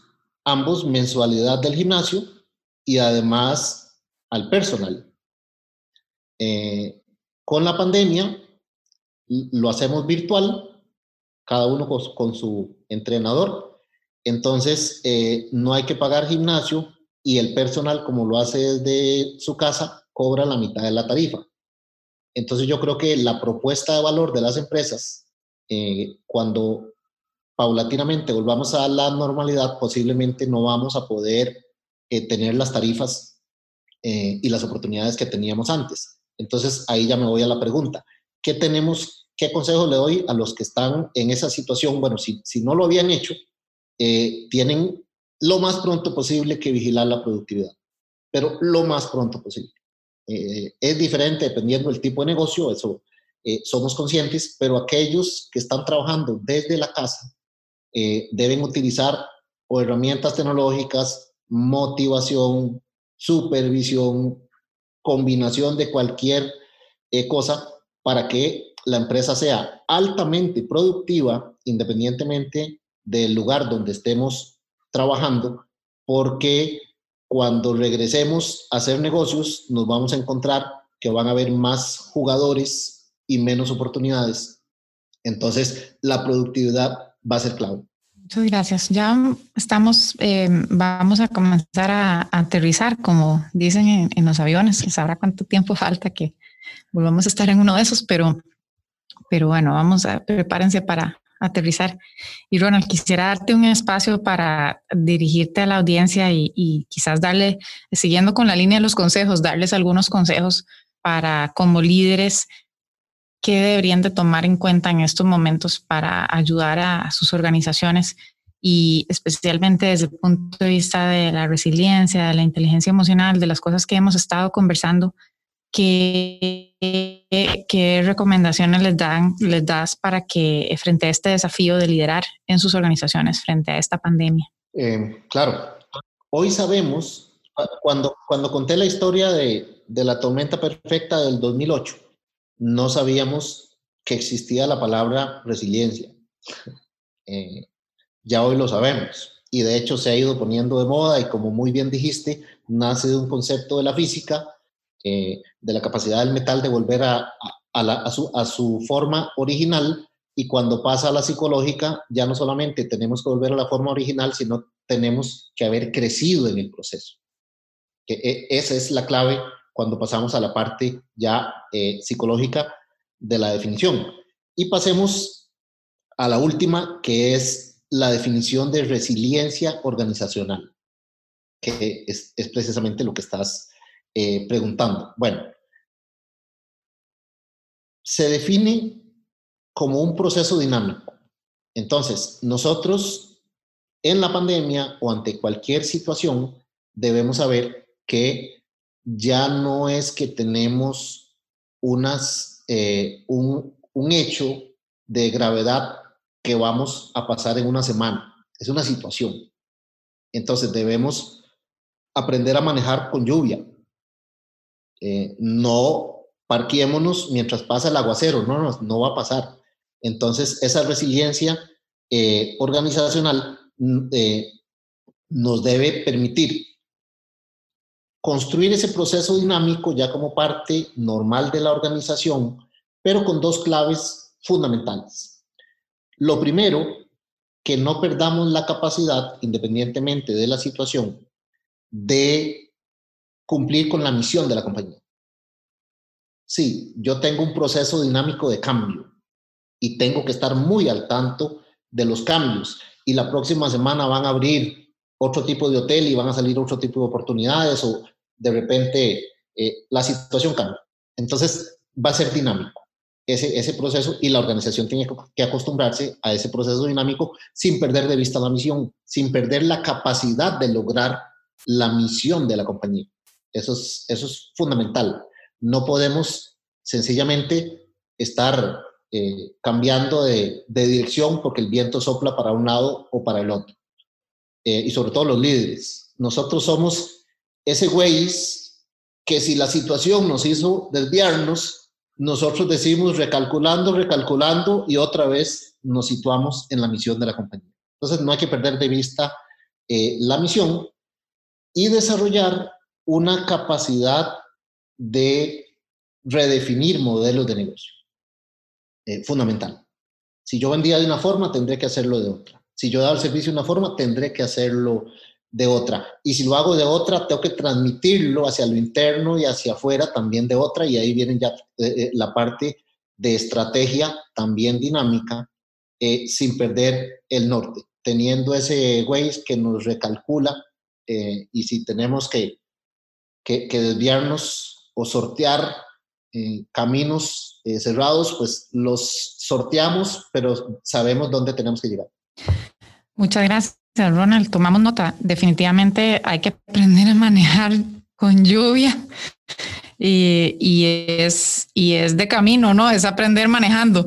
B: ambos mensualidad del gimnasio y además al personal. Eh, con la pandemia lo hacemos virtual, cada uno con su entrenador, entonces, eh, no hay que pagar gimnasio y el personal, como lo hace desde su casa, cobra la mitad de la tarifa. Entonces, yo creo que la propuesta de valor de las empresas, eh, cuando paulatinamente volvamos a la normalidad, posiblemente no vamos a poder eh, tener las tarifas y las oportunidades que teníamos antes. Entonces, ahí ya me voy a la pregunta. ¿Qué tenemos, qué consejo le doy a los que están en esa situación? Bueno, si, si no lo habían hecho, eh, tienen lo más pronto posible que vigilar la productividad, pero lo más pronto posible. Eh, es diferente dependiendo del tipo de negocio, eso eh, somos conscientes, pero aquellos que están trabajando desde la casa deben utilizar herramientas tecnológicas, motivación, supervisión, combinación de cualquier cosa para que la empresa sea altamente productiva independientemente del lugar donde estemos trabajando, porque cuando regresemos a hacer negocios nos vamos a encontrar que van a haber más jugadores y menos oportunidades. Entonces, la productividad va a ser clave.
A: Muchas gracias. Ya estamos, eh, vamos a comenzar a, aterrizar, como dicen en, los aviones. Sabrá cuánto tiempo falta que volvamos a estar en uno de esos, pero, pero bueno, vamos a prepárense para, aterrizar. Y Ronald, quisiera darte un espacio para dirigirte a la audiencia y, quizás darle, siguiendo con la línea de los consejos, darles algunos consejos para como líderes que deberían de tomar en cuenta en estos momentos para ayudar a, sus organizaciones y especialmente desde el punto de vista de la resiliencia, de la inteligencia emocional, de las cosas que hemos estado conversando ¿qué, recomendaciones les, das para que frente a este desafío de liderar en sus organizaciones frente a esta pandemia?
B: Eh, claro, hoy sabemos, cuando, cuando conté la historia de, de la tormenta perfecta del 2008, no sabíamos que existía la palabra resiliencia. *laughs* Eh, ya hoy lo sabemos y de hecho se ha ido poniendo de moda y como muy bien dijiste, nace de un concepto de la física, eh, de la capacidad del metal de volver a, a, su, a, su, forma original y cuando pasa a la psicológica ya no solamente tenemos que volver a la forma original, sino tenemos que haber crecido en el proceso. Que e, esa es la clave cuando pasamos a la parte ya eh, psicológica de la definición. Y pasemos a la última, que es la definición de resiliencia organizacional, que es, precisamente lo que estás eh, preguntando. Bueno, se define como un proceso dinámico. Entonces, nosotros en la pandemia o ante cualquier situación debemos saber que ya no es que tenemos unas, eh, un, un hecho de gravedad que vamos a pasar en una semana. Es una situación. Entonces debemos aprender a manejar con lluvia. Eh, no parquémonos mientras pasa el aguacero, no, no, no va a pasar. Entonces esa resiliencia eh, organizacional mm, nos debe permitir construir ese proceso dinámico ya como parte normal de la organización, pero con dos claves fundamentales. Lo primero, que no perdamos la capacidad, independientemente de la situación, de cumplir con la misión de la compañía. Sí, yo tengo un proceso dinámico de cambio y tengo que estar muy al tanto de los cambios. Y la próxima semana van a abrir otro tipo de hotel y van a salir otro tipo de oportunidades o de repente eh, la situación cambia. Entonces va a ser dinámico ese, ese proceso y la organización tiene que acostumbrarse a ese proceso dinámico sin perder de vista la misión, sin perder la capacidad de lograr la misión de la compañía. Eso es, eso es fundamental. No podemos sencillamente estar eh, cambiando de, de, dirección porque el viento sopla para un lado o para el otro. Eh, y sobre todo los líderes. Nosotros somos ese güey que si la situación nos hizo desviarnos, nosotros decimos recalculando, recalculando y otra vez nos situamos en la misión de la compañía. Entonces no hay que perder de vista eh, la misión y desarrollar una capacidad de redefinir modelos de negocio. Eh, fundamental. Si yo vendía de una forma, tendré que hacerlo de otra. Si yo daba el servicio de una forma, tendré que hacerlo de otra. Y si lo hago de otra, tengo que transmitirlo hacia lo interno y hacia afuera también de otra. Y ahí viene ya eh, eh, la parte de estrategia también dinámica, sin perder el norte, teniendo ese Waze que nos recalcula y si tenemos que, que, desviarnos o sortear caminos cerrados, pues los sorteamos, pero sabemos dónde tenemos que llegar.
A: Muchas gracias. Ronald, tomamos nota. Definitivamente hay que aprender a manejar con lluvia y, es, y es de camino, ¿no? Es aprender manejando.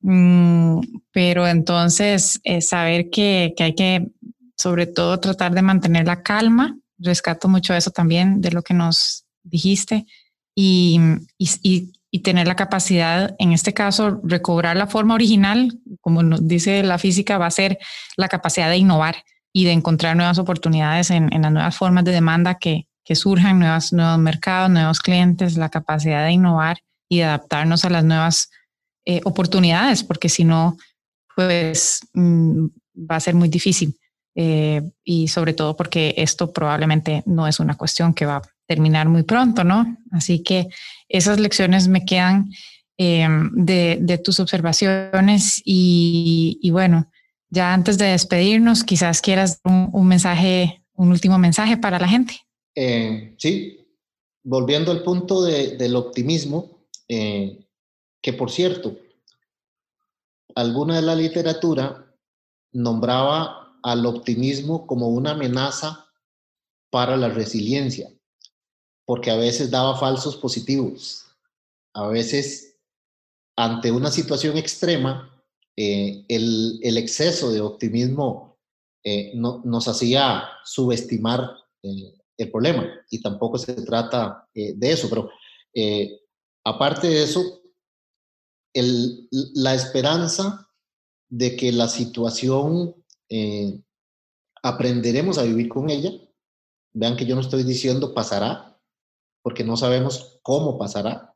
A: Mm, pero entonces saber que, hay que, sobre todo, tratar de mantener la calma. Rescato mucho eso también de lo que nos dijiste y, y, tener la capacidad, en este caso, recobrar la forma original, como nos dice la física, va a ser la capacidad de innovar y de encontrar nuevas oportunidades en, las nuevas formas de demanda que, que surjan, nuevos, nuevos mercados, nuevos clientes, la capacidad de innovar y de adaptarnos a las nuevas eh, oportunidades, porque si no, pues mm, va a ser muy difícil. Eh, y sobre todo porque esto probablemente no es una cuestión que va a terminar muy pronto, ¿no? Así que esas lecciones me quedan em, de, tus observaciones y, bueno, ya antes de despedirnos, quizás quieras un, un mensaje, un último mensaje para la gente.
B: Eh, sí, volviendo al punto de, del optimismo, eh, que por cierto, alguna de la literatura nombraba al optimismo como una amenaza para la resiliencia. porque a veces daba falsos positivos. A veces, ante una situación extrema, eh, el, exceso de optimismo eh, no, nos hacía subestimar eh, el problema y tampoco se trata de eso, pero aparte de eso, la esperanza de que la situación aprenderemos a vivir con ella. Vean que yo no estoy diciendo pasará, porque no sabemos cómo pasará,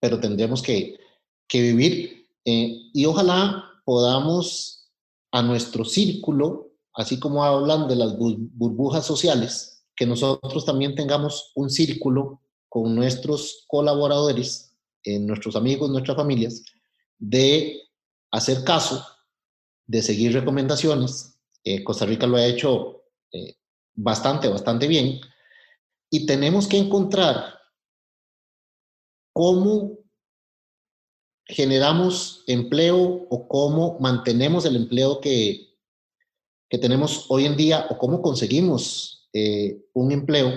B: pero tendremos que, que vivir eh, y ojalá podamos a nuestro círculo, así como hablan de las burbujas sociales, que nosotros también tengamos un círculo con nuestros colaboradores, eh, nuestros amigos, nuestras familias, de hacer caso, de seguir recomendaciones. Eh, Costa Rica lo ha hecho bastante, bastante bien. Y tenemos que encontrar cómo generamos empleo o cómo mantenemos el empleo que, que tenemos hoy en día o cómo conseguimos eh, un empleo,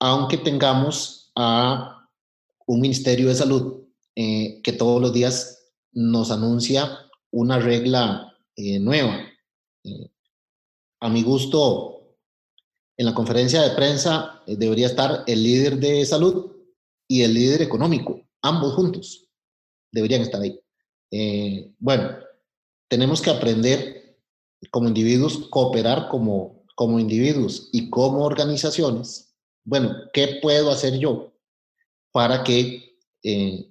B: aunque tengamos a un Ministerio de Salud eh, que todos los días nos anuncia una regla eh, nueva. a mi gusto, en la conferencia de prensa debería estar el líder de salud y el líder económico, ambos juntos deberían estar ahí. Eh, bueno, tenemos que aprender como individuos, cooperar como, como individuos y como organizaciones. Bueno, ¿qué puedo hacer yo para que, eh,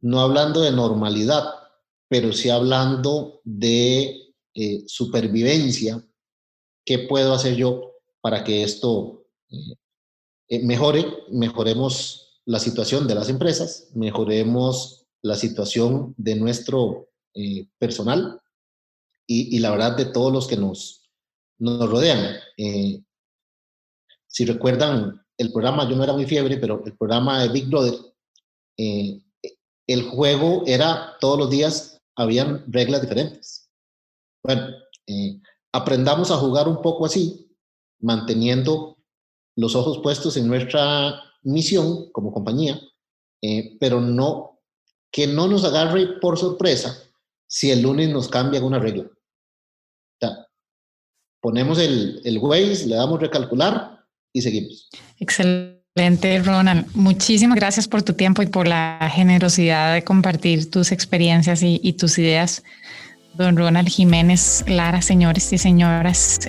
B: no hablando de normalidad, pero sí hablando de eh, supervivencia, ¿qué puedo hacer yo para que esto mejore? Mejoremos la situación de las empresas, mejoremos la situación de nuestro eh, personal y, la verdad de todos los que nos, nos rodean. Eh, si recuerdan el programa, yo no era muy fiebre, pero el programa de Big Brother, eh, el juego era todos los días, habían reglas diferentes. Bueno, aprendamos a jugar un poco así, manteniendo los ojos puestos en nuestra misión como compañía, pero no que no nos agarre por sorpresa si el lunes nos cambia alguna regla. ponemos el, el Waze, le damos recalcular y seguimos.
A: Excelente, Ronald. Muchísimas gracias por tu tiempo y por la generosidad de compartir tus experiencias y, y tus ideas. Don Ronald Jiménez Lara, señores y señoras,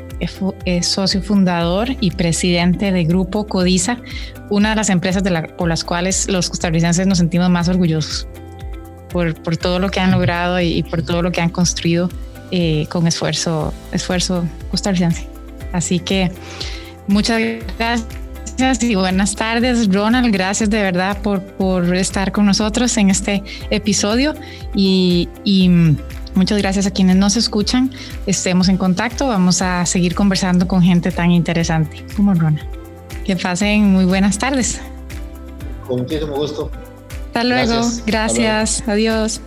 A: es socio fundador y presidente de Grupo Codiza, una de las empresas de la, por las cuales los costarricenses nos sentimos más orgullosos por, por todo lo que han logrado y, por todo lo que han construido eh, con esfuerzo, esfuerzo costarricense. Así que muchas gracias y buenas tardes, Ronald. Gracias de verdad por, por estar con nosotros en este episodio y, y muchas gracias a quienes nos escuchan. Estemos en contacto. Vamos a seguir conversando con gente tan interesante como Ronald. Que pasen muy buenas tardes.
B: Con muchísimo gusto.
A: Hasta luego. Gracias. Adiós.